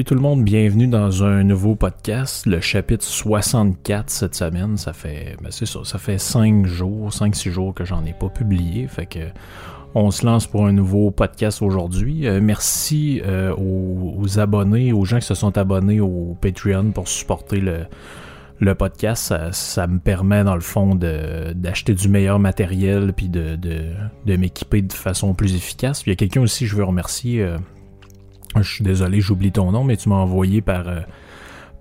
Salut tout le monde, bienvenue dans un nouveau podcast, le chapitre 64 cette semaine. Ça fait, ben c'est ça, ça fait 5 jours, 5-6 jours que j'en ai pas publié, fait que on se lance pour un nouveau podcast aujourd'hui. Euh, merci euh, aux, abonnés, aux gens qui se sont abonnés au Patreon pour supporter le, podcast. Ça, me permet dans le fond d'acheter du meilleur matériel puis de, de, m'équiper de façon plus efficace. Puis il y a quelqu'un aussi, je veux remercier. Euh, je suis désolé, j'oublie ton nom, mais tu m'as envoyé par, euh,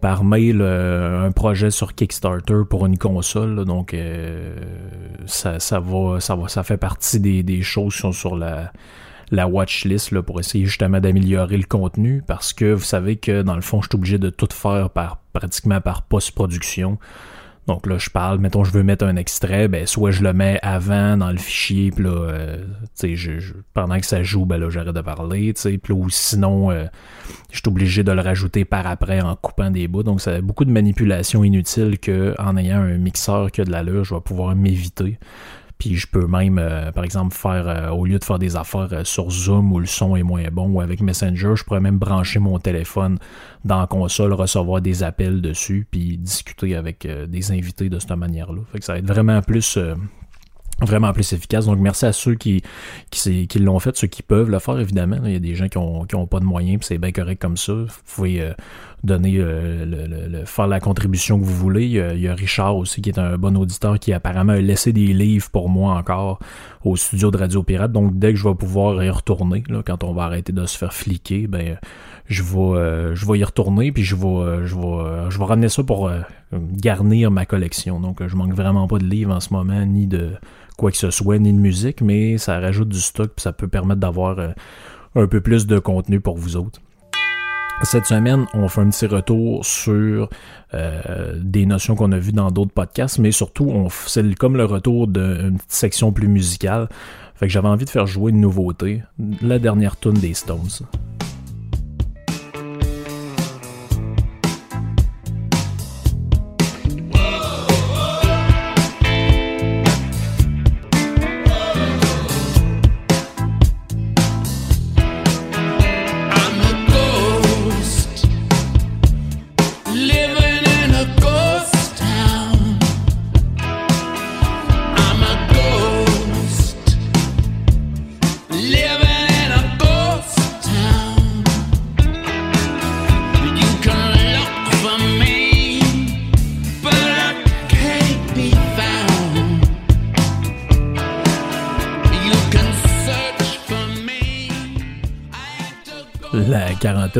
par mail euh, un projet sur Kickstarter pour une console. donc euh, ça, ça, va, ça va, ça fait partie des, des choses qui sont sur la, la watchlist là, pour essayer justement d'améliorer le contenu parce que vous savez que dans le fond, je suis obligé de tout faire par pratiquement par post-production. Donc là, je parle, mettons, je veux mettre un extrait, ben soit je le mets avant dans le fichier, puis là, euh, tu sais, pendant que ça joue, ben là, j'arrête de parler, tu sais, puis ou sinon, euh, je suis obligé de le rajouter par après en coupant des bouts. Donc, ça beaucoup de manipulations inutiles que en ayant un mixeur qui a de l'allure, je vais pouvoir m'éviter. Puis je peux même, euh, par exemple, faire, euh, au lieu de faire des affaires euh, sur Zoom où le son est moins bon ou avec Messenger, je pourrais même brancher mon téléphone dans la console, recevoir des appels dessus, puis discuter avec des invités de cette manière-là. Fait que ça va être vraiment plus vraiment plus efficace. Donc merci à ceux qui, qui, qui l'ont fait, ceux qui peuvent le faire évidemment. Il y a des gens qui ont, qui ont pas de moyens, puis c'est bien correct comme ça. Vous pouvez donner euh, le, faire la contribution que vous voulez. Il y, a, Richard aussi qui est un bon auditeur qui apparemment a laissé des livres pour moi encore au studio de Radio Pirate. Donc dès que je vais pouvoir y retourner, là, quand on va arrêter de se faire fliquer, ben je vais euh, je vais y retourner puis je vais je vais je vais ramener ça pour garnir ma collection. Donc je manque vraiment pas de livres en ce moment ni de quoi que ce soit, ni de musique, mais ça rajoute du stock, puis ça peut permettre d'avoir euh, un peu plus de contenu pour vous autres. Cette semaine, on fait un petit retour sur euh, des notions qu'on a vues dans d'autres podcasts, mais surtout, c'est comme le retour d'une section plus musicale. Fait que j'avais envie de faire jouer une nouveauté, la dernière tune des Stones.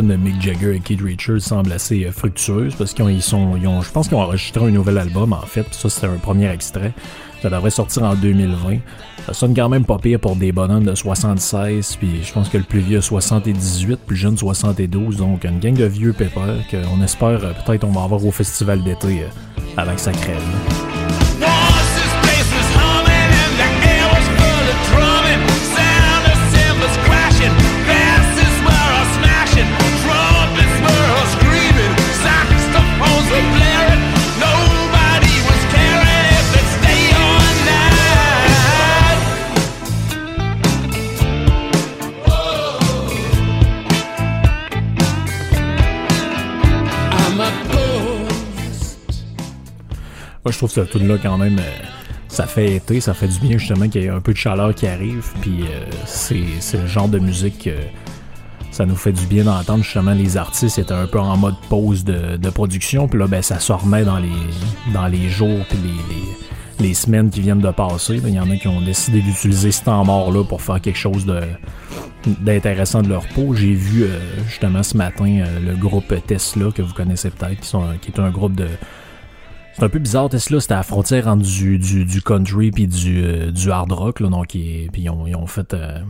De Mick Jagger et Keith Richards semble assez euh, fructueuse parce qu'ils sont, ils ont, je pense qu'ils ont enregistré un nouvel album en fait. Ça c'était un premier extrait. Ça devrait sortir en 2020. Ça sonne quand même pas pire pour des bonhommes de 76, puis je pense que le plus vieux 78, plus jeune 72, donc une gang de vieux pépères qu'on espère euh, peut-être on va avoir au festival d'été euh, avec sa crème. Je trouve que ce tune-là, quand même, euh, ça fait été, ça fait du bien, justement, qu'il y ait un peu de chaleur qui arrive. Puis euh, c'est le genre de musique que ça nous fait du bien d'entendre. Justement, les artistes étaient un peu en mode pause de, production. Puis là, ben, ça se remet dans les, dans les jours puis les, les, semaines qui viennent de passer. Il y en a qui ont décidé d'utiliser ce temps mort-là pour faire quelque chose d'intéressant de leur peau. J'ai vu euh, justement ce matin le groupe Tesla que vous connaissez peut-être, qui, qui est un groupe de, c'est un peu bizarre, Tesla, c'était à la frontière entre du, du, country puis du, euh, du hard rock, là, donc, puis ils ont, ils ont fait euh,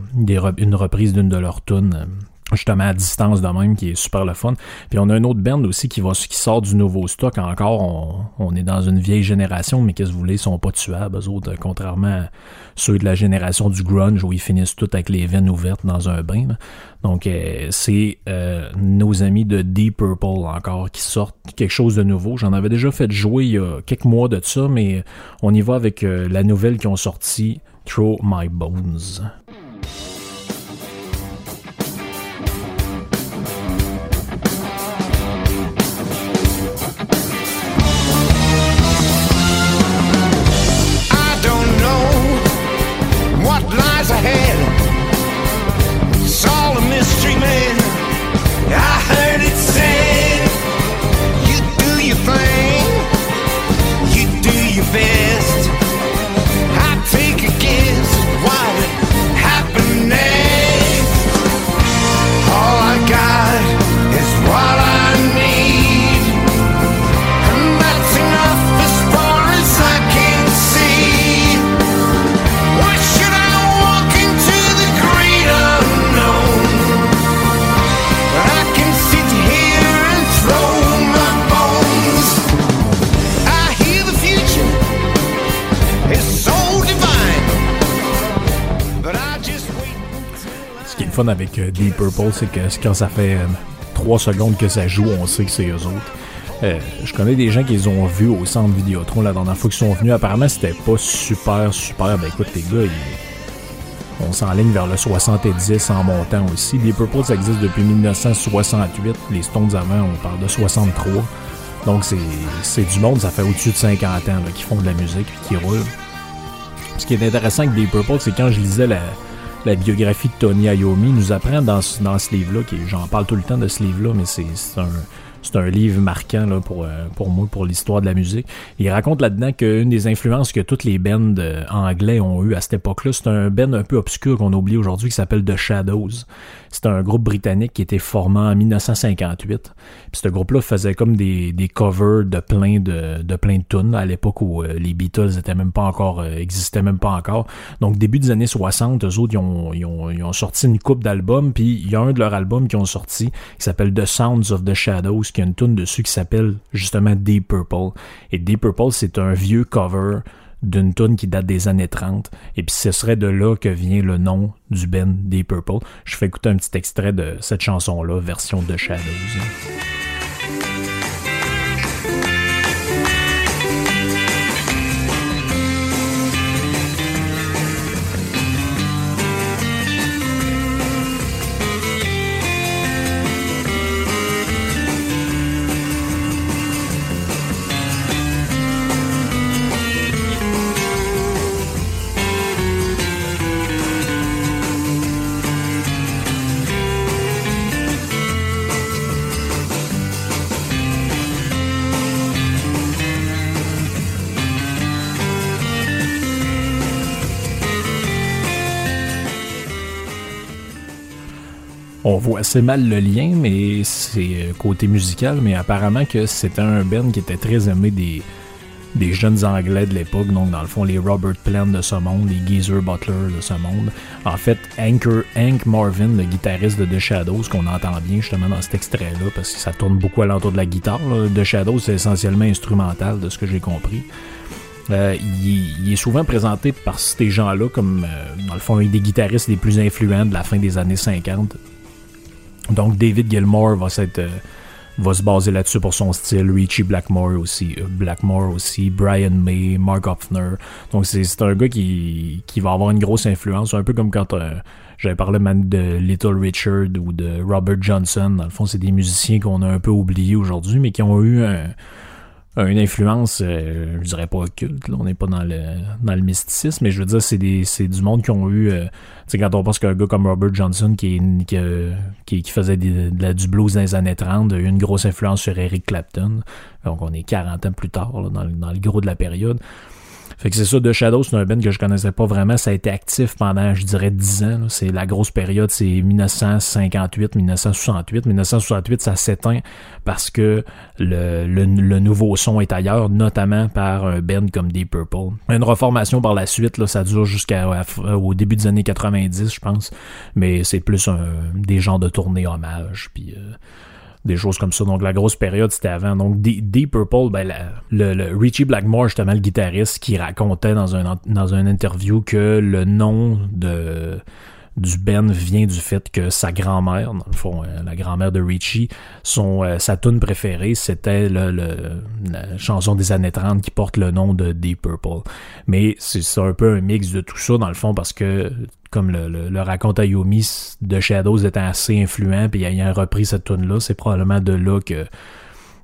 une reprise d'une de leurs tunes. Justement à distance de même, qui est super le fun. Puis on a un autre band aussi qui va qui sort du nouveau stock. Encore, on, on est dans une vieille génération, mais qu'est-ce que vous voulez, ils sont pas tuables, eux autres, contrairement à ceux de la génération du grunge où ils finissent tout avec les veines ouvertes dans un bain. Donc euh, c'est euh, nos amis de Deep Purple encore qui sortent quelque chose de nouveau. J'en avais déjà fait jouer il y a quelques mois de ça, mais on y va avec euh, la nouvelle qui ont sorti Throw My Bones. Avec euh, Deep Purple, c'est que quand ça fait 3 euh, secondes que ça joue, on sait que c'est eux autres. Euh, je connais des gens qui les ont vus au centre Vidéotron la dernière fois qu'ils sont venus. Apparemment, c'était pas super, super. Ben écoute, les gars, on s'enligne vers le 70 en montant aussi. Deep Purple, ça existe depuis 1968. Les Stones avant, on parle de 63. Donc, c'est du monde, ça fait au-dessus de 50 ans qui font de la musique et qui roulent. Ce qui est intéressant avec Deep Purple, c'est quand je lisais la, la biographie de Tony Iommi, nous apprend dans, dans ce livre-là, j'en parle tout le temps de ce livre-là, mais c'est un c'est un livre marquant là, pour, euh, pour moi, pour l'histoire de la musique. Il raconte là-dedans qu'une des influences que toutes les bands euh, anglais ont eu à cette époque-là, c'est un band un peu obscur qu'on oublie aujourd'hui qui s'appelle The Shadows. C'est un groupe britannique qui était formé en 1958. Puis ce groupe-là faisait comme des, des covers de plein de, de plein de tunes à l'époque où euh, les Beatles étaient même pas encore existaient même pas encore. Donc début des années 60, eux autres ils ont, ils ont, ils ont sorti une coupe d'albums puis il y a un de leurs albums qui ont sorti qui s'appelle The Sounds of the Shadows qui a une tune dessus qui s'appelle justement Deep Purple. Et Deep Purple, c'est un vieux cover d'une tune qui date des années 30. Et puis ce serait de là que vient le nom du band Deep Purple. Je fais écouter un petit extrait de cette chanson-là, version de Shadows. On voit assez mal le lien, mais c'est euh, côté musical, mais apparemment que c'était un band qui était très aimé des, jeunes anglais de l'époque, donc dans le fond les Robert Plant de ce monde, les Geezer Butler de ce monde. En fait, Anchor, Hank Marvin, le guitariste de The Shadows, qu'on entend bien justement dans cet extrait-là, parce que ça tourne beaucoup à l'entour de la guitare. The Shadows, c'est essentiellement instrumental, de ce que j'ai compris. Euh, il, est souvent présenté par ces gens-là comme, euh, dans le fond, un des guitaristes les plus influents de la fin des années 50 donc David Gilmour va euh, va se baser là-dessus pour son style. Richie Blackmore aussi, euh, Blackmore aussi, Brian May, Mark Hoffner. Donc c'est un gars qui, qui va avoir une grosse influence, un peu comme quand euh, j'avais parlé de Little Richard ou de Robert Johnson. Dans le fond, c'est des musiciens qu'on a un peu oubliés aujourd'hui, mais qui ont eu un une influence, euh, je dirais pas occulte, là, on n'est pas dans le, dans le mysticisme, mais je veux dire, c'est, des, c'est du monde qui ont eu, euh, tu sais, quand on pense qu'un gars comme Robert Johnson qui, qui, qui, faisait de la, du blues dans les années 30 a eu une grosse influence sur Eric Clapton, donc on est 40 ans plus tard, dans, dans le gros de la période. Fait que c'est ça, The Shadows, c'est un band que je connaissais pas vraiment. Ça a été actif pendant, je dirais, 10 ans. C'est la grosse période, c'est 1958, 1968. 1968, ça s'éteint parce que le, nouveau son est ailleurs, notamment par un band comme Deep Purple. Une reformation par la suite, là, ça dure jusqu'au début des années 90, je pense. Mais c'est plus un, des genres de tournée hommage. Puis... Euh, des choses comme ça. Donc la grosse période, c'était avant. Donc Deep Purple, ben, le, Richie Blackmore, justement, le guitariste, qui racontait dans un, dans une interview que le nom de du Ben vient du fait que sa grand-mère, dans le fond, euh, la grand-mère de Richie, son, euh, sa tune préférée, c'était le, la chanson des années 30 qui porte le nom de Deep Purple. Mais c'est un peu un mix de tout ça, dans le fond, parce que comme le, le, raconte Ayumi, de Shadows était assez influent, puis il a repris cette tune là c'est probablement de là que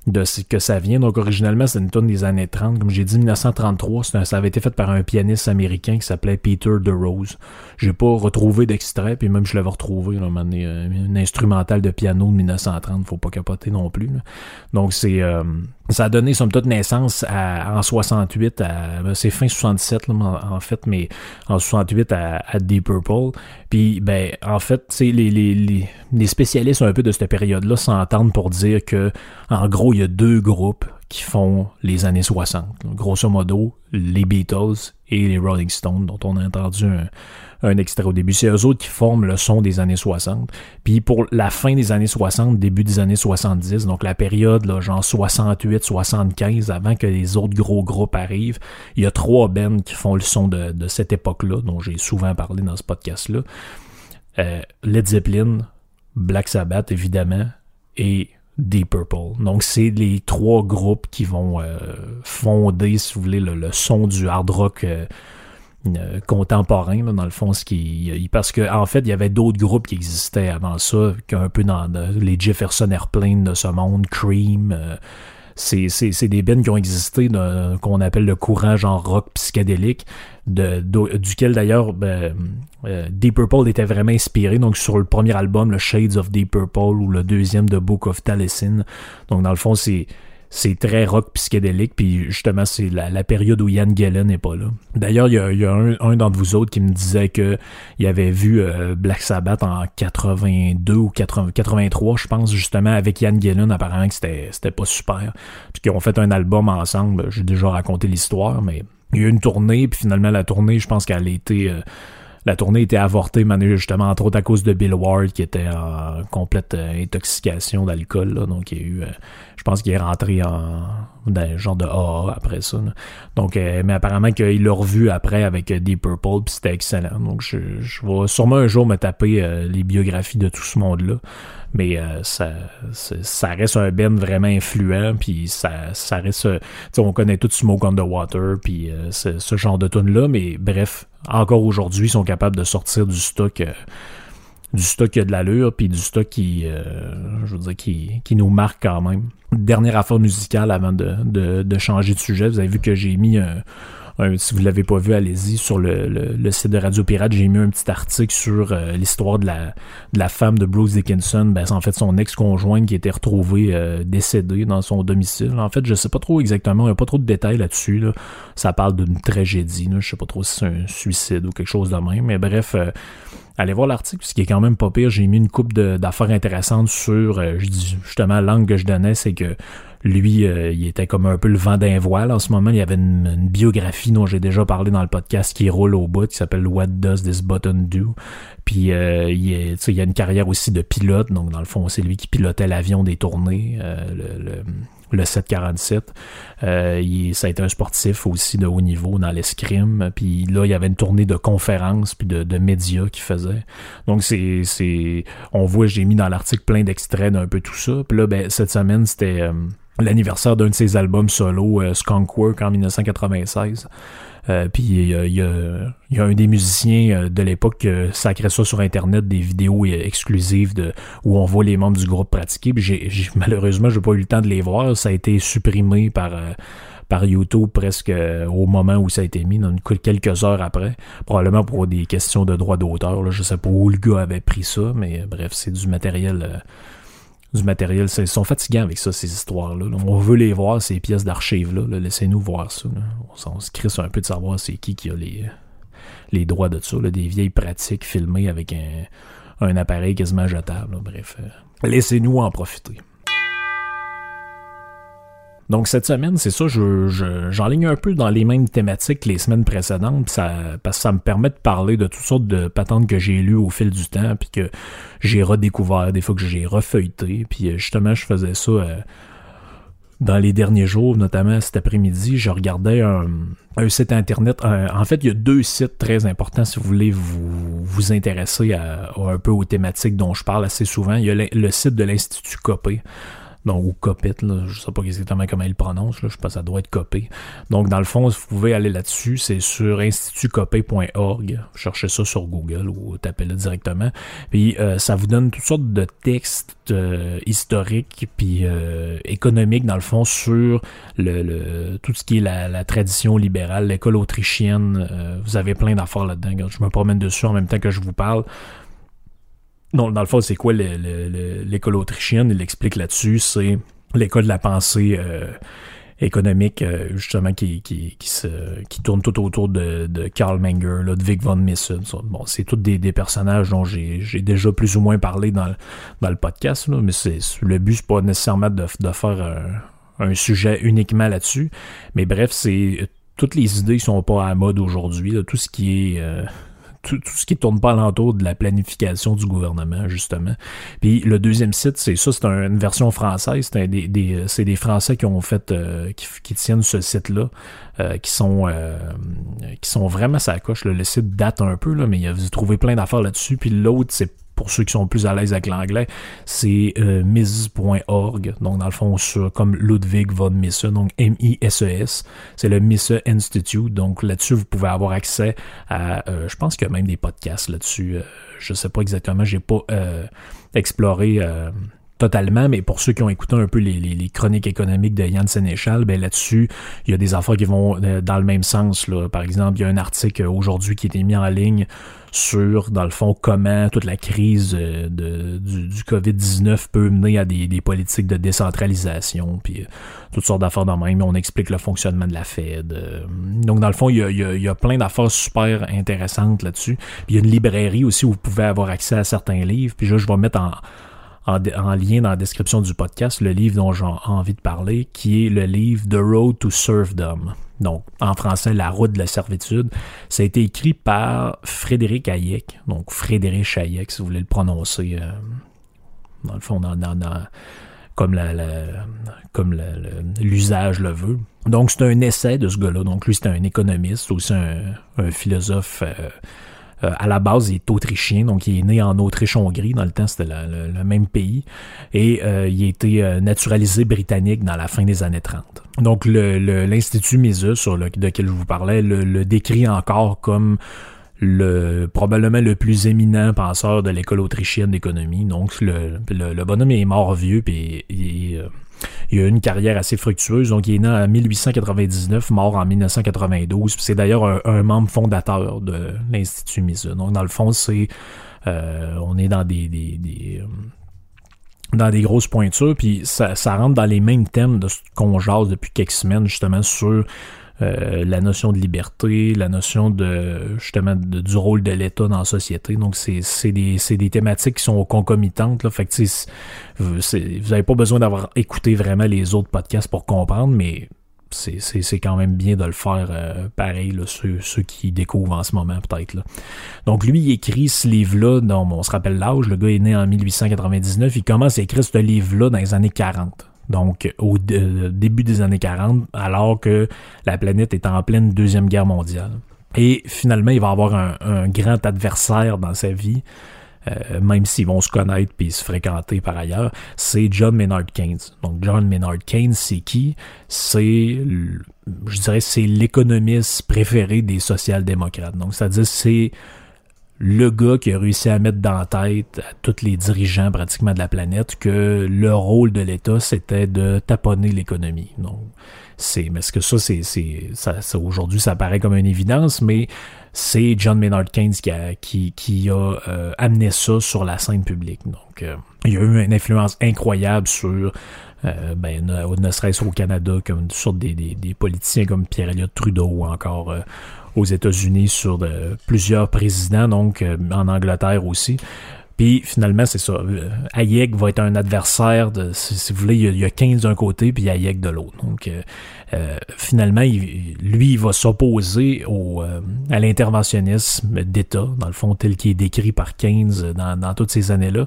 de ce que ça vient. Donc originellement, c'est une tune des années 30. Comme j'ai dit, 1933, ça avait été fait par un pianiste américain qui s'appelait Peter DeRose. J'ai pas retrouvé d'extrait, puis même je l'avais retrouvé, là, euh, une instrumentale de piano de 1930, faut pas capoter non plus. Donc c'est euh, ça a donné somme toute naissance à, en 68 à ben, c'est fin 67 là, en, fait mais en 68 à, à Deep Purple. Puis ben en fait c'est les, les, les, spécialistes un peu de cette période là s'entendent pour dire que en gros il y a deux groupes qui font les années 60 grosso modo les Beatles et les Rolling Stones dont on a entendu un, un extrait au début. C'est eux autres qui forment le son des années 60. Puis pour la fin des années 60, début des années 70, donc la période, genre 68, 75, avant que les autres gros groupes arrivent, il y a trois bands qui font le son de, de cette époque-là, dont j'ai souvent parlé dans ce podcast-là. Led Zeppelin, Black Sabbath évidemment, et Deep Purple. Donc c'est les trois groupes qui vont fonder, si vous voulez, le, son du hard rock euh, contemporain dans le fond ce qui parce que en fait il y avait d'autres groupes qui existaient avant ça qu'un peu dans les Jefferson Airplane de ce monde Cream euh, c'est, des bands qui ont existé qu'on appelle le courant genre rock psychédélique duquel d'ailleurs ben, euh, Deep Purple était vraiment inspiré. Donc sur le premier album le Shades of Deep Purple ou le deuxième de Book of Taliesin. Donc dans le fond c'est c'est très rock psychédélique, puis justement, c'est la, période où Ian Gillen n'est pas là. D'ailleurs, il y a, un, d'entre vous autres qui me disait que il avait vu euh, Black Sabbath en 82 ou 83, je pense, justement, avec Ian Gillen, apparemment que c'était, c'était pas super. Puis qu'ils ont fait un album ensemble, j'ai déjà raconté l'histoire, mais il y a eu une tournée, puis finalement, la tournée, je pense qu'elle a été... Euh, la tournée était avortée, justement, entre autres à cause de Bill Ward, qui était en complète euh, intoxication d'alcool. Donc, il y a eu, euh, je pense qu'il est rentré en dans un genre de AA après ça. Donc, euh, mais apparemment qu'il l'a revu après avec Deep Purple, puis c'était excellent. Donc, je, vais sûrement un jour me taper les biographies de tout ce monde-là. Mais ça, reste un Ben vraiment influent, puis ça, reste... on connaît tout Smoke on the Water, puis ce genre de tune là mais bref, encore aujourd'hui, sont capables de sortir du stock. Euh, du stock qui a de l'allure, puis du stock qui, euh, je veux dire, qui nous marque quand même. Dernière affaire musicale avant de, changer de sujet. Vous avez vu que j'ai mis un, si vous l'avez pas vu, allez-y sur le, site de Radio Pirate. J'ai mis un petit article sur euh, l'histoire de la, femme de Bruce Dickinson. Ben, c'est en fait son ex-conjointe qui était retrouvée euh, décédée dans son domicile. En fait, je sais pas trop exactement, il n'y a pas trop de détails là-dessus. Là. Ça parle d'une tragédie. Là. Je sais pas trop si c'est un suicide ou quelque chose de même. Mais bref, euh, allez voir l'article, ce qui est quand même pas pire. J'ai mis une coupe d'affaires intéressantes sur, dis justement, l'angle que je donnais, c'est que lui, euh, il était comme un peu le vent d'un voile. En ce moment, il y avait une, biographie dont j'ai déjà parlé dans le podcast qui roule au bout, qui s'appelle What Does This Button Do? Puis euh, il, est, il y a une carrière aussi de pilote, donc dans le fond, c'est lui qui pilotait l'avion des tournées, euh, le, le, 747. il, ça a été un sportif aussi de haut niveau dans l'escrime. Puis là, il y avait une tournée de conférences puis de, de médias qu'il faisait. Donc c'est, c'est, on voit, j'ai mis dans l'article plein d'extraits d'un peu tout ça. Puis là, ben, cette semaine, c'était l'anniversaire d'un de ses albums solo, euh, Skunkwork, en 1996. Euh, puis il y, a, un des musiciens euh, de l'époque qui sacrait ça sur internet des vidéos exclusives de où on voit les membres du groupe pratiquer. Puis j'ai, malheureusement j'ai pas eu le temps de les voir. Ça a été supprimé par par YouTube presque au moment où ça a été mis, donc quelques heures après, probablement pour des questions de droit d'auteur. Je sais pas où le gars avait pris ça, mais bref, c'est du matériel du matériel. Ils sont fatigants avec ça, ces histoires-là. On veut les voir, ces pièces d'archives-là. Laissez-nous voir ça. On, se crisse un peu de savoir c'est qui qui a les, les droits de ça. Des vieilles pratiques filmées avec un, un appareil quasiment jetable. Bref, euh, laissez-nous en profiter. Donc cette semaine, c'est ça, je, j'enligne un peu dans les mêmes thématiques que les semaines précédentes, ça, parce que ça me permet de parler de toutes sortes de patentes que j'ai lues au fil du temps, puis que j'ai redécouvert, des fois que j'ai refeuilleté, puis euh, justement je faisais ça euh, dans les derniers jours, notamment cet après-midi, je regardais un, site internet. en fait, il y a deux sites très importants si vous voulez vous, intéresser un peu aux thématiques dont je parle assez souvent. Il y a le, site de l'Institut Copé donc, ou Copit, là, je sais pas exactement comment il prononce, je pense que ça doit être Copé. Donc, dans le fond, vous pouvez aller là-dessus, c'est sur institutcopé.org, cherchez ça sur Google ou tapez-le directement. Puis, euh, ça vous donne toutes sortes de textes euh, historiques puis euh, économiques, dans le fond, sur tout ce qui est la, la tradition libérale, l'école autrichienne. vous avez plein d'affaires là-dedans. Je me promène dessus en même temps que je vous parle. Non, dans le fond, c'est quoi l'école autrichienne? Il explique là-dessus, c'est l'école de la pensée euh, économique, euh, justement, qui, se, qui tourne tout autour de, Karl Menger, Ludwig von Mises. Bon, c'est tous des, personnages dont j'ai déjà plus ou moins parlé dans, le podcast, mais c'est le but, c'est pas nécessairement de, faire un, sujet uniquement là-dessus. Mais bref, c'est toutes les idées sont pas à mode aujourd'hui. Tout ce qui est... Euh, tout, ce qui tourne pas alentour de la planification du gouvernement, justement. Puis le deuxième site, c'est ça, c'est une version française. C'est des, des, Français qui ont fait, euh, qui, tiennent ce site-là, euh, qui sont qui sont vraiment sa coche. Le site date un peu, là, mais il a plein d'affaires là-dessus. Puis l'autre, c'est pour ceux qui sont plus à l'aise avec l'anglais, c'est euh. Donc, dans le fond, sur, comme Ludwig von Mises, donc M-I-S-E-S. E c'est le Mises Institute. Donc, là-dessus, vous pouvez avoir accès à, euh, je pense qu'il y a même des podcasts là-dessus. Euh, je sais pas exactement, j'ai pas euh, exploré totalement, mais pour ceux qui ont écouté un peu les, chroniques économiques de Yann Sénéchal, ben là-dessus, il y a des affaires qui vont euh, dans le même sens. Là. Par exemple, il y a un article aujourd'hui qui a été mis en ligne sur, dans le fond, comment toute la crise euh, de, du, du COVID-19 peut mener à des, des, politiques de décentralisation, puis euh, toutes sortes d'affaires dans même. On explique le fonctionnement de la Fed. donc, dans le fond, il y a, y a, plein d'affaires super intéressantes là-dessus. Il y a une librairie aussi où vous pouvez avoir accès à certains livres. Puis là, je vais mettre en en, lien dans la description du podcast le livre dont j'ai envie de parler, qui est le livre The Road to Serfdom. Donc, en français, La route de la servitude. Ça a été écrit par Frédéric Hayek. Donc, Frédéric Hayek, si vous voulez le prononcer, euh, dans le fond, dans, comme la, comme l'usage le veut. Donc, c'est un essai de ce gars-là. Donc, lui, c'est un économiste, aussi un, philosophe euh, euh, à la base, il est autrichien, donc il est né en Autriche-Hongrie. Dans le temps, c'était le, même pays. Et euh, il a été euh, naturalisé britannique dans la fin des années 30. Donc l'Institut Mises, sur lequel je vous parlais, le, décrit encore comme le probablement le plus éminent penseur de l'école autrichienne d'économie. Donc le, le, bonhomme est mort vieux puis il, il a eu une carrière assez fructueuse. Donc, il est né en 1899, mort en 1992. C'est d'ailleurs un, membre fondateur de l'Institut Mises. Donc, dans le fond, c'est euh, on est dans des, des, euh, dans des grosses pointures, puis ça, ça rentre dans les mêmes thèmes de ce qu'on jase depuis quelques semaines, justement, sur euh, la notion de liberté, la notion de justement du rôle de l'État dans la société. Donc c'est des, des thématiques qui sont concomitantes. Là. Fait vous n'avez pas besoin d'avoir écouté vraiment les autres podcasts pour comprendre, mais c'est quand même bien de le faire euh, pareil, là, ceux, ceux, qui découvrent en ce moment peut-être. Donc lui, il écrit ce livre-là, on se rappelle l'âge, le gars est né en 1899, il commence à écrire ce livre-là dans les années 40 donc au début des années 40, alors que la planète est en pleine Deuxième Guerre mondiale. Et finalement, il va avoir un, grand adversaire dans sa vie, euh, même s'ils vont se connaître puis se fréquenter par ailleurs, c'est John Maynard Keynes. Donc John Maynard Keynes, c'est qui? C'est, je dirais, c'est l'économiste préféré des social-démocrates. Donc, c'est-à-dire, c'est le gars qui a réussi à mettre dans la tête à tous les dirigeants pratiquement de la planète que le rôle de l'État, c'était de taponner l'économie. Donc, c'est, ce que ça, c'est, c'est, ça, aujourd'hui, ça paraît comme une évidence, mais c'est John Maynard Keynes qui a, qui, qui a euh, amené ça sur la scène publique. Donc, euh, il y a eu une influence incroyable sur euh, ben, ne, serait-ce au Canada, comme sur des, des, des politiciens comme Pierre-Éliott Trudeau ou encore aux États-Unis sur de, plusieurs présidents, donc euh, en Angleterre aussi. Puis finalement, c'est ça. Euh, Hayek va être un adversaire de, si, vous voulez, il y, a, 15 d'un côté puis Hayek de l'autre. Donc euh, finalement, lui, il va s'opposer au à l'interventionnisme d'État, dans le fond tel qu'il est décrit par Keynes dans, dans toutes ces années-là.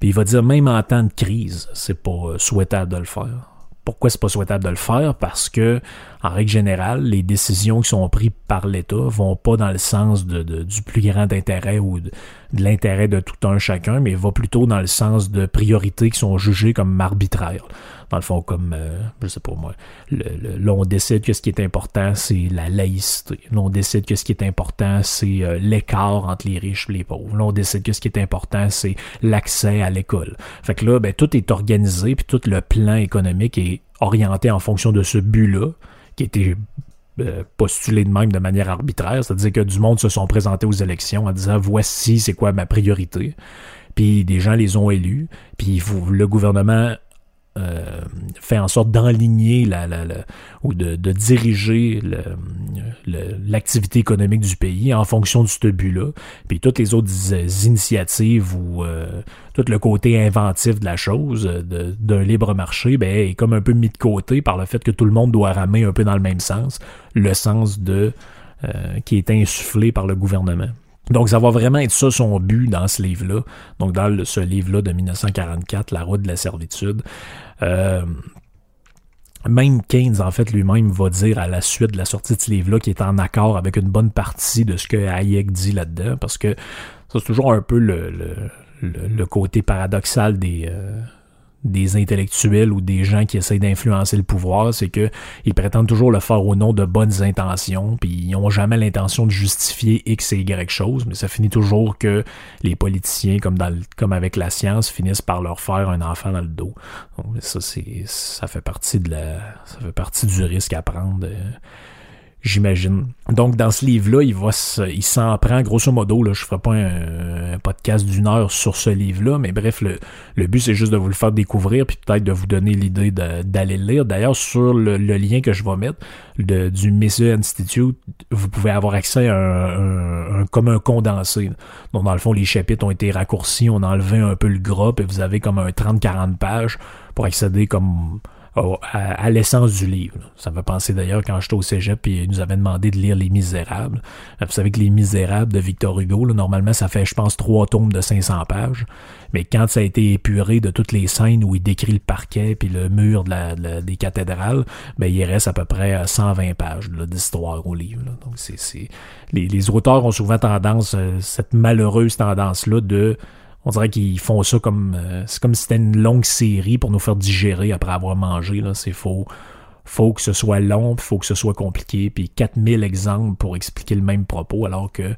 Puis il va dire même en temps de crise, c'est pas souhaitable de le faire. Pourquoi c'est pas souhaitable de le faire? Parce que, en règle générale, les décisions qui sont prises par l'État vont pas dans le sens du plus grand intérêt ou de, de l'intérêt de tout un chacun, mais va plutôt dans le sens de priorités qui sont jugées comme arbitraires dans le fond, comme, euh, je sais pas moi, le, là, on décide que ce qui est important, c'est la laïcité. Là, on décide que ce qui est important, c'est euh, l'écart entre les riches et les pauvres. Là, on décide que ce qui est important, c'est l'accès à l'école. Fait que là, ben, tout est organisé, puis tout le plan économique est orienté en fonction de ce but-là, qui était euh, postulé de même de manière arbitraire, c'est-à-dire que du monde se sont présentés aux élections en disant voici c'est quoi ma priorité, puis des gens les ont élus, puis le gouvernement euh, fait en sorte d'enligner la, ou de, diriger l'activité économique du pays en fonction de ce but-là. Puis toutes les autres initiatives ou euh, tout le côté inventif de la chose, d'un libre marché, ben, est comme un peu mis de côté par le fait que tout le monde doit ramer un peu dans le même sens, le sens de euh, qui est insufflé par le gouvernement. Donc, ça va vraiment être ça son but dans ce livre-là. Donc, dans ce livre-là de 1944, La route de la servitude. Euh, même Keynes, en fait, lui-même va dire à la suite de la sortie de ce livre-là qu'il est en accord avec une bonne partie de ce que Hayek dit là-dedans, parce que ça, c'est toujours un peu le, côté paradoxal des, euh, des intellectuels ou des gens qui essayent d'influencer le pouvoir, c'est que ils prétendent toujours le faire au nom de bonnes intentions, puis ils n'ont jamais l'intention de justifier X et Y choses, mais ça finit toujours que les politiciens, comme dans comme avec la science, finissent par leur faire un enfant dans le dos. Donc, ça c'est ça fait partie de la ça fait partie du risque à prendre. Euh, j'imagine. Donc, dans ce livre-là, il va il s'en prend, grosso modo, là, je ferai pas un, podcast d'une heure sur ce livre-là, mais bref, le, le but, c'est juste de vous le faire découvrir, puis peut-être de vous donner l'idée d'aller le lire. D'ailleurs, sur le, lien que je vais mettre de, du Mesa Institute, vous pouvez avoir accès à un, un, comme un condensé. Donc, dans le fond, les chapitres ont été raccourcis, on a enlevé un peu le gras, et vous avez comme un 30-40 pages pour accéder comme à, l'essence du livre. Ça me fait penser d'ailleurs quand j'étais au cégep puis il nous avait demandé de lire Les Misérables. Vous savez que Les Misérables de Victor Hugo, là, normalement, ça fait, je pense, trois tomes de 500 pages. Mais quand ça a été épuré de toutes les scènes où il décrit le parquet puis le mur de la, des cathédrales, ben, il reste à peu près 120 pages d'histoire au livre. Donc, c'est, les, les auteurs ont souvent tendance, euh, cette malheureuse tendance-là de on dirait qu'ils font ça comme euh, c'est comme si c'était une longue série pour nous faire digérer après avoir mangé là c'est faux faut que ce soit long puis faut que ce soit compliqué puis 4000 exemples pour expliquer le même propos alors que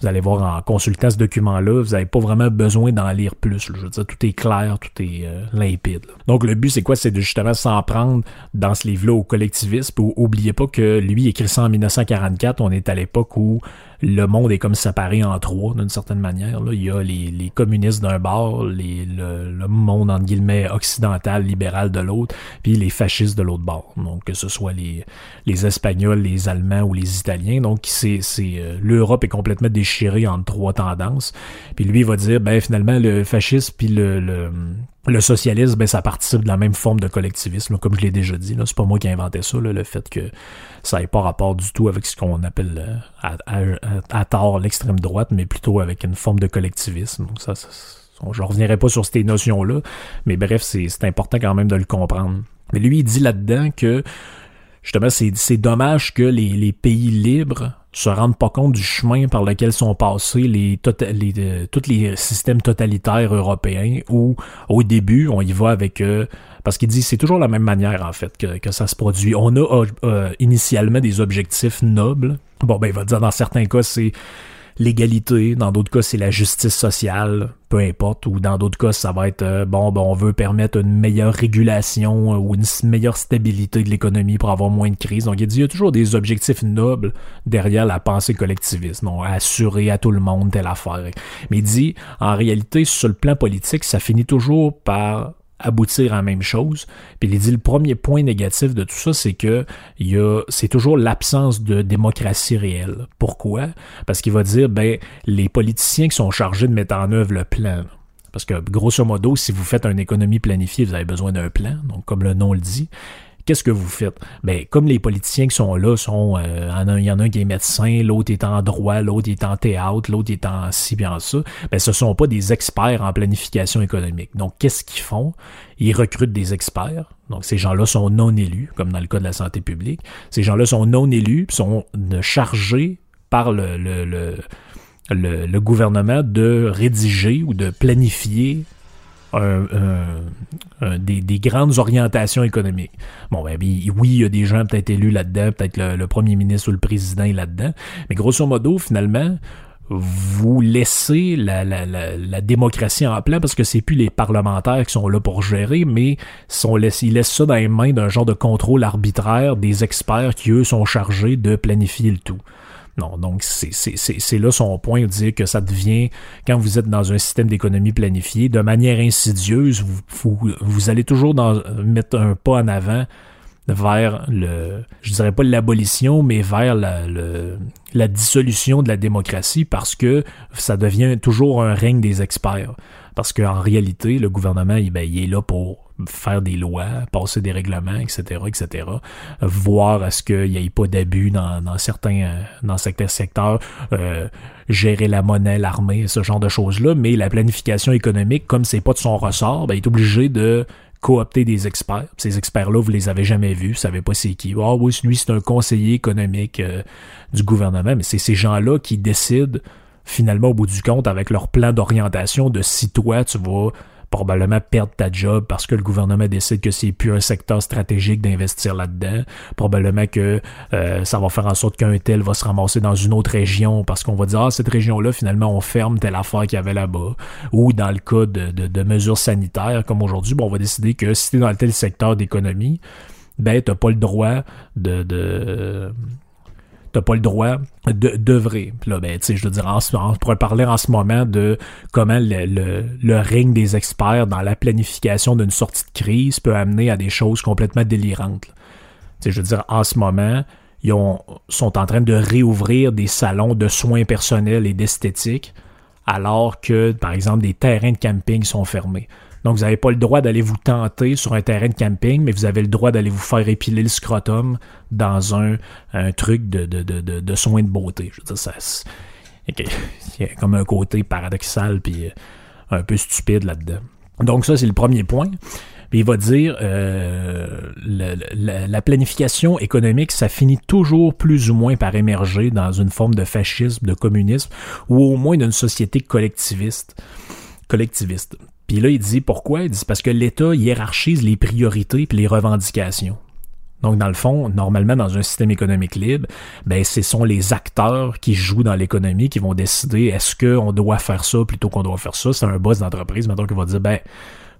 vous allez voir en consultant ce document-là, vous n'avez pas vraiment besoin d'en lire plus. Je veux dire, tout est clair, tout est euh, limpide. Donc le but, c'est quoi? C'est de justement s'en prendre dans ce livre-là au collectivisme. Puis, oubliez pas que lui écrit ça en 1944. On est à l'époque où le monde est comme séparé en trois, d'une certaine manière. Là. Il y a les, communistes d'un bord, les, le, monde, entre guillemets, occidental, libéral de l'autre, puis les fascistes de l'autre bord. Donc, que ce soit les, les Espagnols, les Allemands ou les Italiens. Donc, c'est, c'est euh, l'Europe est complètement déchirée entre trois tendances. Puis lui, il va dire, ben finalement, le fascisme puis le le socialisme, ben, ça participe de la même forme de collectivisme, comme je l'ai déjà dit. C'est pas moi qui ai inventé ça, le fait que ça n'ait pas rapport du tout avec ce qu'on appelle euh, à, tort l'extrême droite, mais plutôt avec une forme de collectivisme. Donc ça, je reviendrai pas sur ces notions-là, mais bref, c'est important quand même de le comprendre. Mais lui, il dit là-dedans que justement, c'est dommage que les pays libres se rendent pas compte du chemin par lequel sont passés les, les euh, tous les systèmes totalitaires européens où au début on y va avec euh, parce qu'il dit c'est toujours la même manière en fait que, que ça se produit. On a euh, initialement des objectifs nobles. Bon ben il va dire dans certains cas c'est l'égalité, dans d'autres cas c'est la justice sociale, peu importe, ou dans d'autres cas ça va être euh, bon, ben, on veut permettre une meilleure régulation euh, ou une meilleure stabilité de l'économie pour avoir moins de crise. Donc il dit il y a toujours des objectifs nobles derrière la pensée collectiviste, non, assurer à tout le monde telle affaire. Mais il dit en réalité sur le plan politique ça finit toujours par aboutir à la même chose. Puis il dit le premier point négatif de tout ça, c'est que c'est toujours l'absence de démocratie réelle. Pourquoi? Parce qu'il va dire, ben, les politiciens qui sont chargés de mettre en œuvre le plan, parce que grosso modo, si vous faites une économie planifiée, vous avez besoin d'un plan, donc comme le nom le dit qu'est-ce que vous faites? Ben, comme les politiciens qui sont là sont, euh, il y en a un qui est médecin, l'autre est en droit, l'autre est en théâtre, l'autre est en ci, bien ça, ben, ce sont pas des experts en planification économique. Donc, qu'est-ce qu'ils font? Ils recrutent des experts. Donc, ces gens-là sont non élus, comme dans le cas de la santé publique. Ces gens-là sont non élus, sont chargés par le, le, le, le gouvernement de rédiger ou de planifier des, grandes orientations économiques. Bon, ben, oui, il y a des gens peut-être élus là-dedans, peut-être le, premier ministre ou le président est là-dedans, mais grosso modo, finalement, vous laissez la, la, la, démocratie en plein parce que c'est plus les parlementaires qui sont là pour gérer, mais ils laissent ça dans les mains d'un genre de contrôle arbitraire des experts qui, eux, sont chargés de planifier le tout. Non, donc c'est là son point de dire que ça devient, quand vous êtes dans un système d'économie planifiée, de manière insidieuse, vous, vous, allez toujours mettre un pas en avant vers le, je dirais pas l'abolition, mais vers la dissolution de la démocratie parce que ça devient toujours un règne des experts. Parce qu'en réalité, le gouvernement, il, ben, il est là pour faire des lois, passer des règlements, etc., etc., voir à ce qu'il n'y ait pas d'abus dans, certains, dans certains secteurs, euh, gérer la monnaie, l'armée, ce genre de choses-là, mais la planification économique, comme c'est pas de son ressort, ben, il est obligé de coopter des experts. Ces experts-là, vous les avez jamais vus, vous savez pas c'est qui. Ah oui, lui, c'est un conseiller économique euh, du gouvernement, mais c'est ces gens-là qui décident finalement au bout du compte avec leur plan d'orientation de si toi tu vas probablement perdre ta job parce que le gouvernement décide que c'est plus un secteur stratégique d'investir là-dedans. Probablement que euh, ça va faire en sorte qu'un tel va se ramasser dans une autre région parce qu'on va dire ah cette région-là finalement on ferme telle affaire qu'il y avait là-bas. Ou dans le cas de, de, mesures sanitaires comme aujourd'hui, bon, on va décider que si tu es dans tel secteur d'économie, ben t'as pas le droit de, de t'as pas le droit d'œuvrer. Là, ben, tu sais, je veux dire, en, on pourrait parler en ce moment de comment le, le, des experts dans la planification d'une sortie de crise peut amener à des choses complètement délirantes. Tu sais, je veux dire, en ce moment, ils ont, sont en train de réouvrir des salons de soins personnels et d'esthétique, alors que, par exemple, des terrains de camping sont fermés. Donc, vous n'avez pas le droit d'aller vous tenter sur un terrain de camping, mais vous avez le droit d'aller vous faire épiler le scrotum dans un, truc de, de, de, de, soins de beauté. Je ça, il y a comme un côté paradoxal puis euh, un peu stupide là-dedans. Donc, ça, c'est le premier point. Puis il va dire euh, la, la, planification économique, ça finit toujours plus ou moins par émerger dans une forme de fascisme, de communisme, ou au moins d'une société collectiviste. collectiviste. Puis là, il dit pourquoi? Il dit parce que l'État hiérarchise les priorités et les revendications. Donc, dans le fond, normalement, dans un système économique libre, ben, ce sont les acteurs qui jouent dans l'économie qui vont décider est-ce qu'on doit faire ça plutôt qu'on doit faire ça? C'est un boss d'entreprise, maintenant, qui va dire, ben,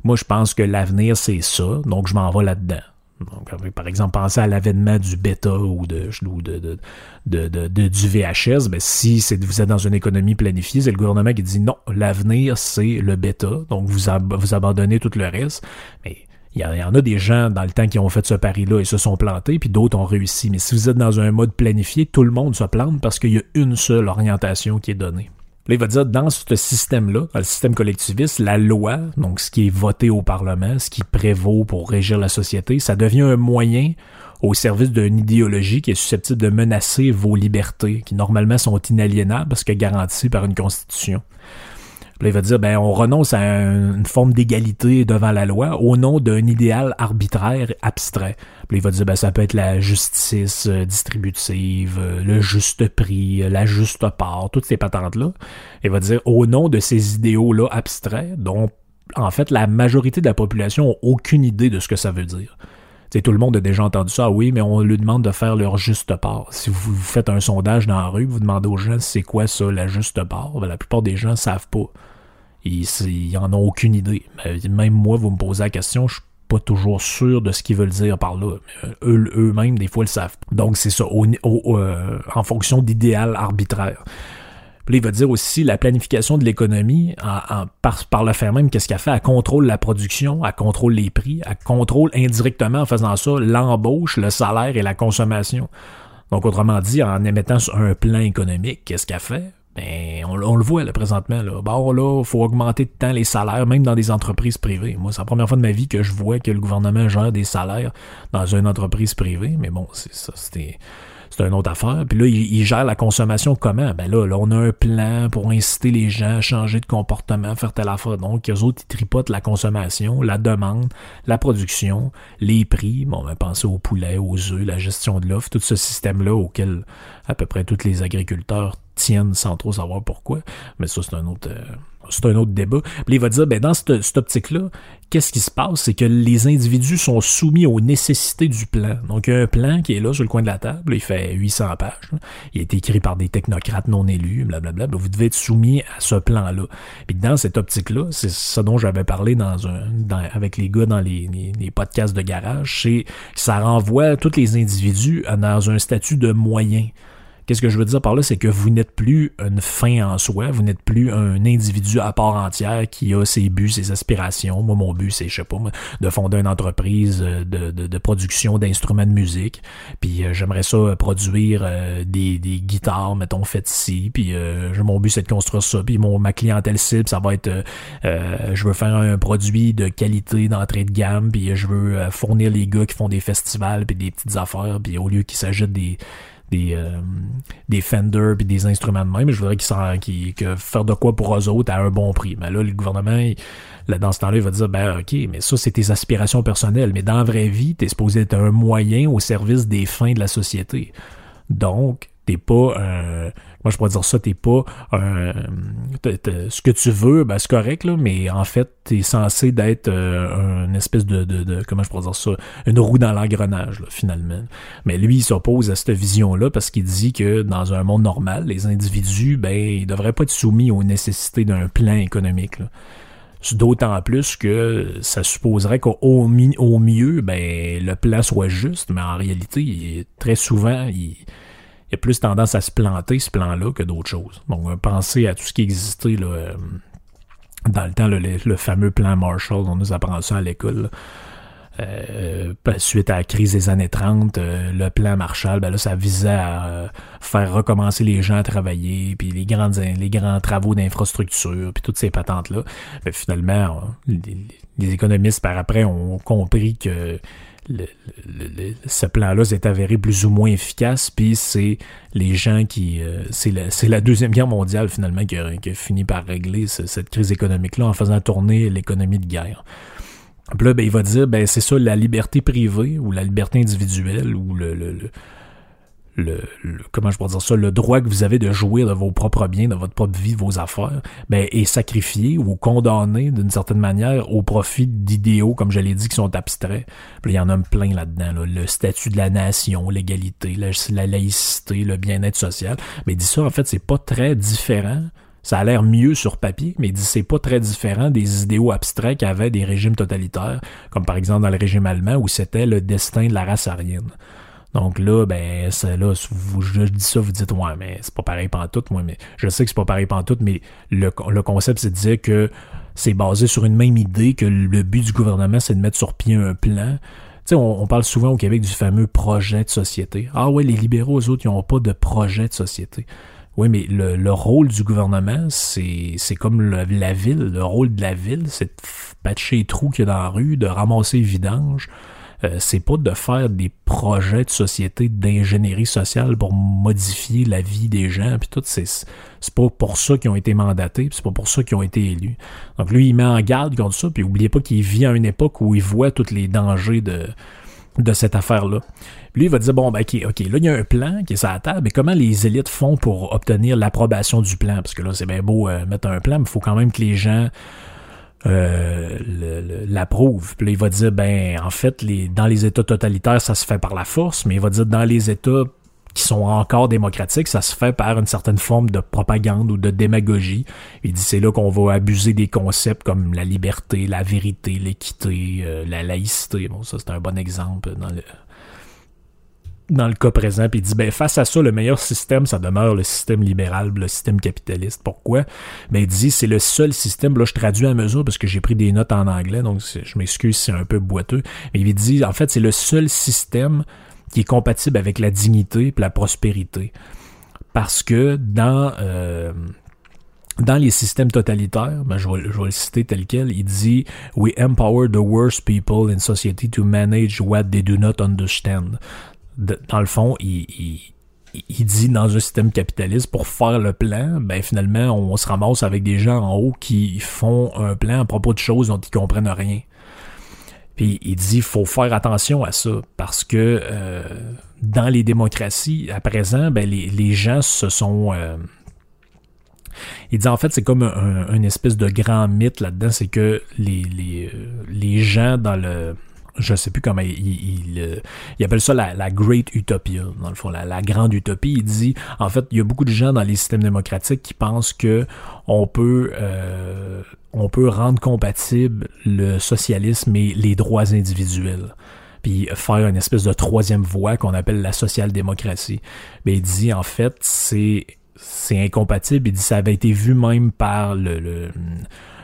moi, je pense que l'avenir, c'est ça, donc je m'en vais là-dedans. Donc, par exemple, penser à l'avènement du bêta ou de, de, de, de, du VHS, ben si vous êtes dans une économie planifiée, c'est le gouvernement qui dit non, l'avenir c'est le bêta, donc vous, vous abandonnez tout le reste. Mais il y, en a des gens dans le temps qui ont fait ce pari-là et se sont plantés, puis d'autres ont réussi. Mais si vous êtes dans un mode planifié, tout le monde se plante parce qu'il y a une seule orientation qui est donnée. Là, il va dire, dans ce système-là, le système collectiviste, la loi, donc ce qui est voté au Parlement, ce qui prévaut pour régir la société, ça devient un moyen au service d'une idéologie qui est susceptible de menacer vos libertés, qui normalement sont inaliénables parce que garanties par une constitution. Là, il va dire, ben, on renonce à une forme d'égalité devant la loi au nom d'un idéal arbitraire abstrait. Puis il va dire, ben, ça peut être la justice euh, distributive, euh, le juste prix, euh, la juste part, toutes ces patentes-là. Il va dire, au nom de ces idéaux-là abstraits, dont, en fait, la majorité de la population n'a aucune idée de ce que ça veut dire. T'sais, tout le monde a déjà entendu ça, oui, mais on lui demande de faire leur juste part. Si vous, faites un sondage dans la rue, vous demandez aux gens c'est quoi ça, la juste part, ben, la plupart des gens savent pas. Ils, en ont aucune idée. Même moi, vous me posez la question, je suis pas toujours sûr de ce qu'ils veulent dire par là. Euh, eux, eux-mêmes, des fois, ils le savent. Donc, c'est ça, euh, en fonction d'idéal arbitraire. Puis il va dire aussi la planification de l'économie, par, le fait même, qu'est-ce qu'elle fait? Elle contrôle la production, elle contrôle les prix, elle contrôle indirectement en faisant ça l'embauche, le salaire et la consommation. Donc, autrement dit, en émettant un plan économique, qu'est-ce qu'elle fait? On, le voit présentement. Là. Bon, là, faut augmenter de temps les salaires, même dans des entreprises privées. Moi, c'est la première fois de ma vie que je vois que le gouvernement gère des salaires dans une entreprise privée. Mais bon, c'est ça, c'était une autre affaire. Puis là, il, gère la consommation comment? Ben là, là, on a un plan pour inciter les gens à changer de comportement, faire telle affaire. Donc, eux autres, ils tripotent la consommation, la demande, la production, les prix. Bon, ben, pensez au poulet, aux œufs, la gestion de l'offre, tout ce système-là auquel à peu près tous les agriculteurs sans trop savoir pourquoi. Mais ça, c'est un autre... Euh, c'est un autre débat. Puis il va dire, ben dans cette, optique-là, qu'est-ce qui se passe? C'est que les individus sont soumis aux nécessités du plan. Donc, il y a un plan qui est là sur le coin de la table, il fait 800 pages. Il est écrit par des technocrates non élus, blablabla. Vous devez être soumis à ce plan-là. Puis dans cette optique-là, c'est ça dont j'avais parlé dans un, avec les gars dans les, les, podcasts de garage, c'est ça renvoie tous les individus dans un statut de moyen. Qu'est-ce que je veux dire par là, c'est que vous n'êtes plus une fin en soi, vous n'êtes plus un individu à part entière qui a ses buts, ses aspirations. Moi, mon but, c'est, je sais pas, de fonder une entreprise euh, de, de, production d'instruments de musique. Puis euh, j'aimerais ça euh, produire des, des guitares, mettons, faites ici. Puis mon but, c'est de construire ça. Puis mon, ma clientèle cible, ça va être, je veux faire un produit de qualité, d'entrée de gamme. Puis je veux fournir les gars qui font des festivals, puis des petites affaires. Puis au lieu qu'ils s'ajoutent des des, euh, des Fender puis des instruments de même. Je voudrais qu'ils que faire de quoi pour eux autres à un bon prix. Mais là, le gouvernement, là, dans ce temps-là, il va dire ben ok, mais ça, c'est tes aspirations personnelles. Mais dans la vraie vie, t'es supposé être un moyen au service des fins de la société. Donc, t'es pas un moi je pourrais dire ça, t'es pas un, ce que tu veux, ben c'est correct, là, mais en fait, t'es censé d'être euh, une espèce de, comment je pourrais dire ça, une roue dans l'engrenage, finalement. Mais lui, il s'oppose à cette vision-là parce qu'il dit que dans un monde normal, les individus, ben, ils devraient pas être soumis aux nécessités d'un plan économique. D'autant plus que ça supposerait qu'au au mieux, ben, le plan soit juste, mais en réalité, très souvent, il, il y a plus tendance à se planter, ce plan-là, que d'autres choses. Bon, pensez à tout ce qui existait là, euh, dans le temps, le, fameux plan Marshall, on nous apprend ça à l'école. Euh, suite à la crise des années 30, euh, le plan Marshall, ben là, ça visait à faire recommencer les gens à travailler, puis les grands travaux d'infrastructure, puis toutes ces patentes-là. finalement, les, économistes par après ont compris que le, ce plan-là s'est avéré plus ou moins efficace, puis c'est les gens qui... Euh, c'est la, la, Deuxième Guerre mondiale, finalement, qui a, fini par régler cette crise économique-là en faisant tourner l'économie de guerre. Là, ben, il va dire, ben, c'est ça, la liberté privée ou la liberté individuelle ou le, le le, comment je pourrais dire ça, le droit que vous avez de jouir de vos propres biens, de votre propre vie, de vos affaires, ben, est sacrifié ou condamné d'une certaine manière au profit d'idéaux, comme je l'ai dit, qui sont abstraits. Il y en a plein là-dedans, le statut de la nation, l'égalité, la, la, laïcité, le bien-être social. Mais dit ça, en fait, c'est pas très différent. Ça a l'air mieux sur papier, mais il dit c'est pas très différent des idéaux abstraits qu'avaient des régimes totalitaires, comme par exemple dans le régime allemand où c'était le destin de la race aryenne. Donc là, ben, là, vous, je dis ça, vous dites, ouais, mais c'est pas pareil tout, moi, mais je sais que c'est pas pareil tout, mais le, le concept, c'est de dire que c'est basé sur une même idée, que le but du gouvernement, c'est de mettre sur pied un plan. Tu sais, on, parle souvent au Québec du fameux projet de société. Ah ouais, les libéraux, eux autres, ils n'ont pas de projet de société. Oui, mais le, le rôle du gouvernement, c'est, c'est comme la ville. Le rôle de la ville, c'est de patcher les trous qu'il y a dans la rue, de ramasser les vidanges, euh, c'est pas de faire des projets de société d'ingénierie sociale pour modifier la vie des gens, puis tout, c'est, c'est pas pour ça qu'ils ont été mandatés, c'est pas pour ça qu'ils ont été élus. Donc lui, il met en garde contre ça, puis oubliez pas qu'il vit à une époque où il voit tous les dangers de, de cette affaire-là. Lui, il va dire, bon, ben, OK, OK, là, il y a un plan qui est sur la table, mais comment les élites font pour obtenir l'approbation du plan? Parce que là, c'est bien beau euh, mettre un plan, mais il faut quand même que les gens euh, l'approuve. Puis là, il va dire, ben, en fait, les, dans les États totalitaires, ça se fait par la force, mais il va dire, dans les États qui sont encore démocratiques, ça se fait par une certaine forme de propagande ou de démagogie. Il dit, c'est là qu'on va abuser des concepts comme la liberté, la vérité, l'équité, euh, la laïcité. Bon, ça, c'est un bon exemple dans le cas présent, il dit ben face à ça, le meilleur système, ça demeure le système libéral, le système capitaliste. Pourquoi? Ben il dit c'est le seul système, là je traduis à mesure parce que j'ai pris des notes en anglais, donc je m'excuse si c'est un peu boiteux, mais il dit en fait c'est le seul système qui est compatible avec la dignité et la prospérité. Parce que dans euh, dans les systèmes totalitaires, ben je, vais, je, vais, le citer tel quel, il dit We empower the worst people in society to manage what they do not understand dans le fond, il, dit dans un système capitaliste, pour faire le plan, ben finalement, on, se ramasse avec des gens en haut qui font un plan à propos de choses dont ils comprennent rien. Puis il dit faut faire attention à ça parce que euh, dans les démocraties à présent, ben les, gens se sont euh, il dit en fait c'est comme un, une espèce de grand mythe là-dedans, c'est que les, euh, les gens dans le je sais plus comment il, il, euh, il, appelle ça la, la, Great Utopia, dans le fond, la, la, grande utopie. Il dit, en fait, il y a beaucoup de gens dans les systèmes démocratiques qui pensent que on peut, euh, on peut rendre compatible le socialisme et les droits individuels. puis faire une espèce de troisième voie qu'on appelle la social-démocratie. Mais il dit, en fait, c'est c'est incompatible. Il dit ça avait été vu même par le, le,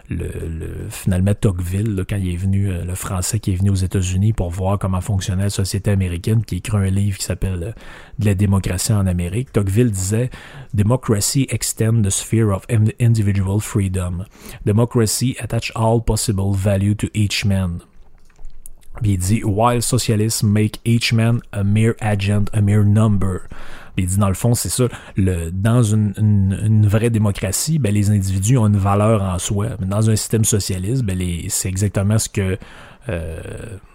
le, finalement Tocqueville, quand il est venu, euh, le français qui est venu aux États-Unis pour voir comment fonctionnait la société américaine, qui écrit un livre qui s'appelle euh, De la démocratie en Amérique. Tocqueville disait Democracy extend the sphere of individual freedom. Democracy attach all possible value to each man. Il dit While socialists make each man a mere agent, a mere number il dit dans le fond, c'est ça, le, dans une, une, vraie démocratie, ben, les individus ont une valeur en soi. Dans un système socialiste, ben, c'est exactement ce que euh,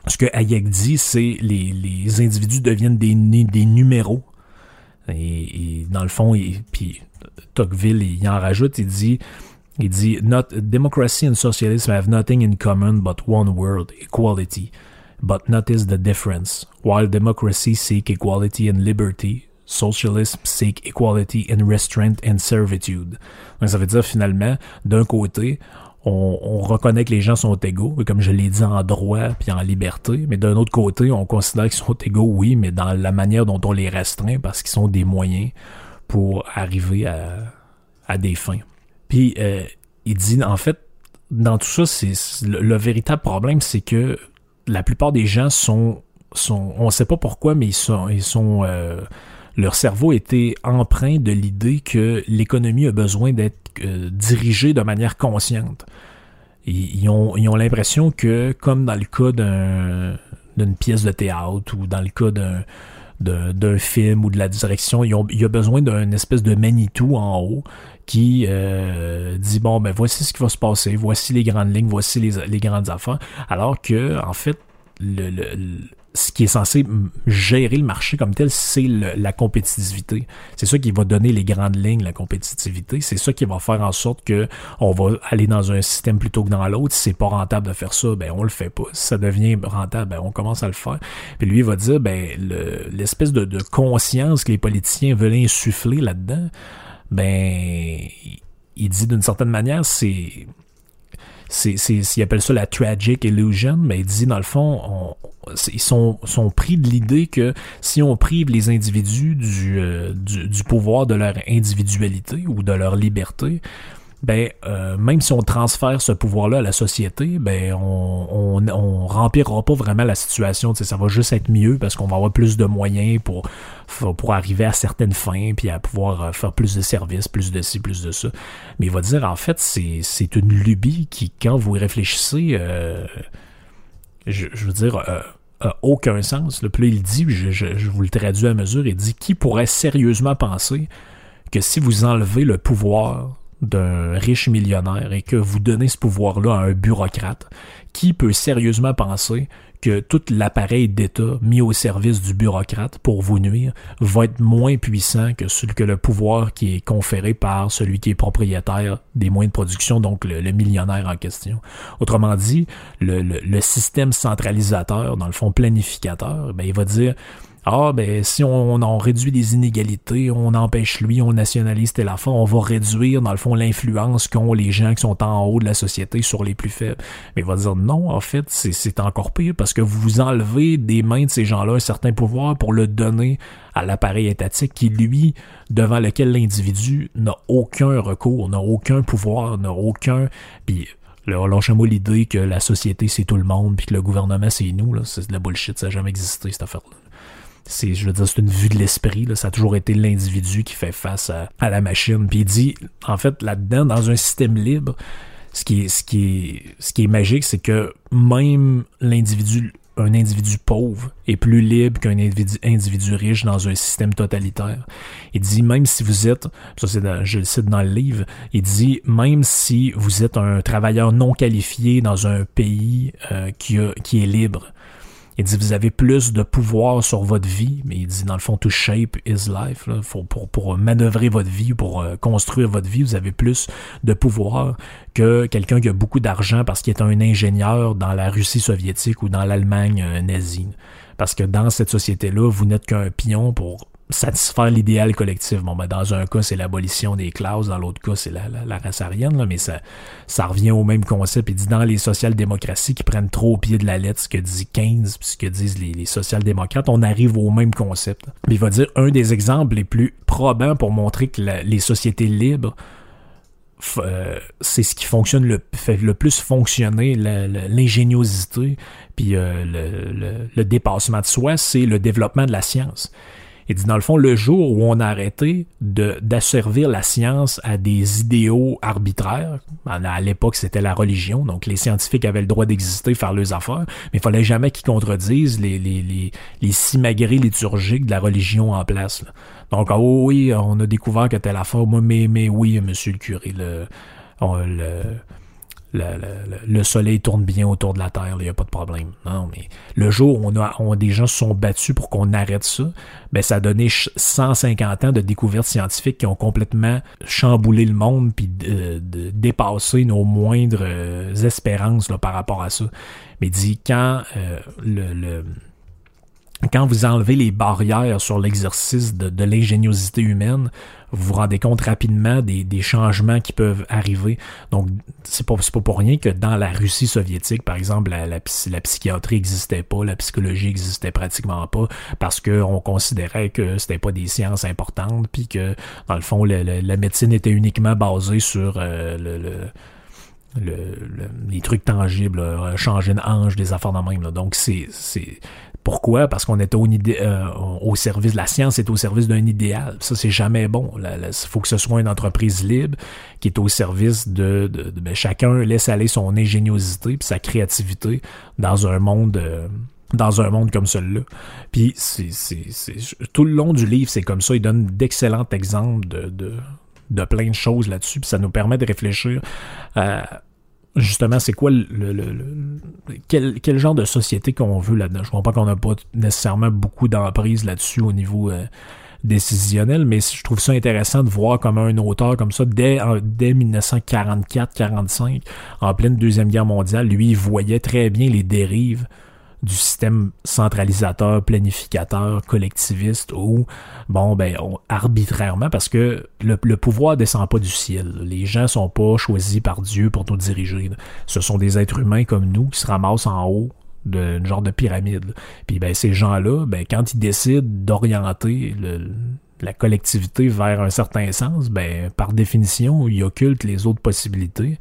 ce que Hayek dit, c'est les, les individus deviennent des, des numéros. Et, dans le fond, il, puis Tocqueville, il en rajoute, il dit il dit Not, Democracy and socialism have nothing in common but one word, equality. But notice the difference. While democracy seek equality and liberty, Socialism seek equality in restraint and servitude. Donc ça veut dire finalement, d'un côté, on, reconnaît que les gens sont égaux, comme je l'ai dit en droit puis en liberté, mais d'un autre côté, on considère qu'ils sont égaux, oui, mais dans la manière dont on les restreint parce qu'ils sont des moyens pour arriver à, des fins. Puis euh, il dit, en fait, dans tout ça, c'est le, véritable problème, c'est que la plupart des gens sont, on ne sait pas pourquoi, mais ils sont, ils sont euh, leur cerveau était empreint de l'idée que l'économie a besoin d'être euh, dirigée de manière consciente. Ils, ont, l'impression que, comme dans le cas d'une pièce de théâtre ou dans le cas d'un d'un film ou de la direction, il y a besoin d'une espèce de Manitou en haut qui euh, dit bon ben voici ce qui va se passer, voici les grandes lignes, voici les, grandes affaires, alors que en fait le, ce qui est censé gérer le marché comme tel, c'est la compétitivité. C'est ça qui va donner les grandes lignes, la compétitivité. C'est ça qui va faire en sorte que on va aller dans un système plutôt que dans l'autre. Si c'est pas rentable de faire ça, ben on le fait pas. Si ça devient rentable, ben on commence à le faire. Puis lui il va dire, ben l'espèce de, de conscience que les politiciens veulent insuffler là-dedans, ben il dit d'une certaine manière, c'est c'est, il appelle ça la tragic illusion, mais il dit dans le fond, on, ils sont, sont pris de l'idée que si on prive les individus du, euh, du, du, pouvoir de leur individualité ou de leur liberté, ben euh, même si on transfère ce pouvoir-là à la société, ben on, on, on remplira pas vraiment la situation. Ça va juste être mieux parce qu'on va avoir plus de moyens pour, pour arriver à certaines fins, puis à pouvoir euh, faire plus de services, plus de ci, plus de ça. Mais il va dire en fait, c'est une lubie qui, quand vous réfléchissez, euh, je, veux dire, euh, aucun sens. Le plus il dit, je, je, je vous le traduis à mesure, il dit qui pourrait sérieusement penser que si vous enlevez le pouvoir d'un riche millionnaire et que vous donnez ce pouvoir-là à un bureaucrate, qui peut sérieusement penser que tout l'appareil d'État mis au service du bureaucrate pour vous nuire va être moins puissant que, celui, que le pouvoir qui est conféré par celui qui est propriétaire des moyens de production, donc le, millionnaire en question. Autrement dit, le, système centralisateur, dans le fond planificateur, ben, il va dire ah, ben, si on, on, réduit les inégalités, on empêche lui, on nationalise telle affaire, on va réduire, dans le fond, l'influence qu'ont les gens qui sont en haut de la société sur les plus faibles. Mais il va dire non, en fait, c'est encore pire parce que vous enlevez des mains de ces gens-là un certain pouvoir pour le donner à l'appareil étatique qui, lui, devant lequel l'individu n'a aucun recours, n'a aucun pouvoir, n'a aucun... Puis, lâchez-moi l'idée que la société c'est tout le monde puis que le gouvernement c'est nous, là, c'est de la bullshit, ça n'a jamais existé cette affaire-là c'est je veux dire c'est une vue de l'esprit ça a toujours été l'individu qui fait face à, la machine puis il dit en fait là-dedans dans un système libre ce qui est ce qui est ce qui est magique c'est que même l'individu un individu pauvre est plus libre qu'un individu, individu, riche dans un système totalitaire. Il dit même si vous êtes, ça c'est je le cite dans le livre, il dit même si vous êtes un travailleur non qualifié dans un pays euh, qui, a, qui est libre, il dit, vous avez plus de pouvoir sur votre vie, mais il dit, dans le fond, to shape is life. Là. Pour, pour, pour manœuvrer votre vie, pour euh, construire votre vie, vous avez plus de pouvoir que quelqu'un qui a beaucoup d'argent parce qu'il est un ingénieur dans la Russie soviétique ou dans l'Allemagne euh, nazie. Parce que dans cette société-là, vous n'êtes qu'un pion pour satisfaire l'idéal collectif. Bon, ben, dans un cas, c'est l'abolition des classes, dans l'autre cas, c'est la, la, race arienne, mais ça, ça revient au même concept. Il dit dans les social-démocraties qui prennent trop au pied de la lettre ce que dit Keynes, ce que disent les, les social-démocrates, on arrive au même concept. Mais il va dire un des exemples les plus probants pour montrer que les sociétés libres euh, c'est ce qui fonctionne le, fait le plus fonctionner, l'ingéniosité, puis euh, le, le, dépassement de soi, c'est le développement de la science. Il dit, dans le fond, le jour où on a arrêté d'asservir la science à des idéaux arbitraires, à l'époque c'était la religion, donc les scientifiques avaient le droit d'exister, faire leurs affaires, mais il fallait jamais qu'ils contredisent les, les, les, simagrées liturgiques de la religion en place. Donc, oh oui, on a découvert que telle affaire, moi, mais, oui, monsieur le curé, le le, soleil tourne bien autour de la Terre, il n'y a pas de problème. Non, mais le jour où on a, on, des gens se sont battus pour qu'on arrête ça, ben ça a donné 150 ans de découvertes scientifiques qui ont complètement chamboulé le monde puis dépassé nos moindres euh, espérances là, par rapport à ça. Mais dit quand euh, le quand vous enlevez les barrières sur l'exercice de, l'ingéniosité humaine, vous vous rendez compte rapidement des, changements qui peuvent arriver. Donc, c'est pas, pas pour rien que dans la Russie soviétique, par exemple, la, la, psychiatrie n'existait pas, la psychologie n'existait pratiquement pas, parce qu'on considérait que c'était pas des sciences importantes, puis que, dans le fond, la médecine était uniquement basée sur euh, le, le les trucs tangibles, changer une hanche, des affaires de même. Donc, c'est, pourquoi? Parce qu'on est au, euh, au service, la science est au service d'un idéal. Ça, c'est jamais bon. Il faut que ce soit une entreprise libre qui est au service de, de, ben, chacun laisse aller son ingéniosité puis sa créativité dans un monde euh, dans un monde comme celui-là. Puis c'est, tout le long du livre, c'est comme ça. Il donne d'excellents exemples de, de, de plein de choses là-dessus. Puis ça nous permet de réfléchir justement, c'est quoi le, quel, quel, genre de société qu'on veut là-dedans? Je crois pas qu'on n'a pas nécessairement beaucoup d'emprise là-dessus au niveau euh, décisionnel, mais je trouve ça intéressant de voir comment un auteur comme ça, dès, dès 1944-45, en pleine Deuxième Guerre mondiale, lui, il voyait très bien les dérives du système centralisateur, planificateur, collectiviste ou bon ben arbitrairement parce que le, pouvoir descend pas du ciel. Les gens sont pas choisis par Dieu pour nous diriger. Ce sont des êtres humains comme nous qui se ramassent en haut d'une genre de pyramide. Puis ben ces gens-là, ben quand ils décident d'orienter la collectivité vers un certain sens, ben par définition, ils occultent les autres possibilités.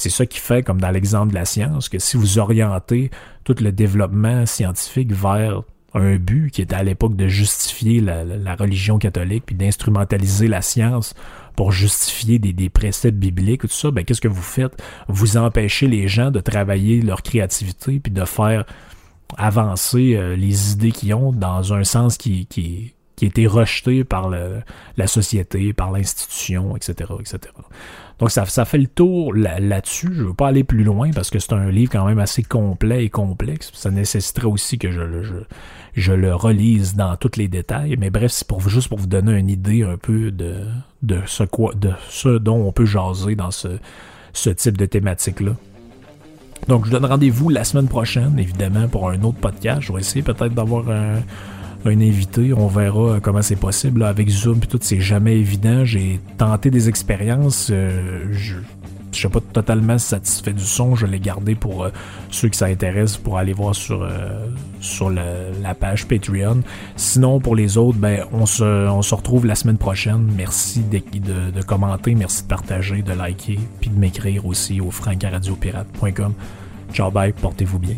C'est ça qui fait, comme dans l'exemple de la science, que si vous orientez tout le développement scientifique vers un but qui était à l'époque de justifier la, religion catholique, puis d'instrumentaliser la science pour justifier des, préceptes bibliques, tout ça, ben qu'est-ce que vous faites? Vous empêchez les gens de travailler leur créativité, puis de faire avancer euh, les idées qu'ils ont dans un sens qui, a été rejeté par la société, par l'institution, etc., etc. Donc ça, ça fait le tour là-dessus. je ne veux pas aller plus loin parce que c'est un livre quand même assez complet et complexe. Ça nécessiterait aussi que je, le relise dans tous les détails. Mais bref, c'est pour juste pour vous donner une idée un peu de, ce quoi de ce dont on peut jaser dans ce, ce type de thématique-là. Donc je donne rendez-vous la semaine prochaine, évidemment, pour un autre podcast. Je vais essayer peut-être d'avoir un un invité. On verra comment c'est possible. avec Zoom et tout, c'est jamais évident. J'ai tenté des expériences. Euh, je je suis pas totalement satisfait du son. Je l'ai gardé pour euh, ceux qui s'intéressent pour aller voir sur, euh, sur la page Patreon. Sinon, pour les autres, ben, on, se, on se retrouve la semaine prochaine. Merci de, de, commenter, merci de partager, de liker, puis de m'écrire aussi au francaradiopirate.com. Ciao, bye, portez-vous bien.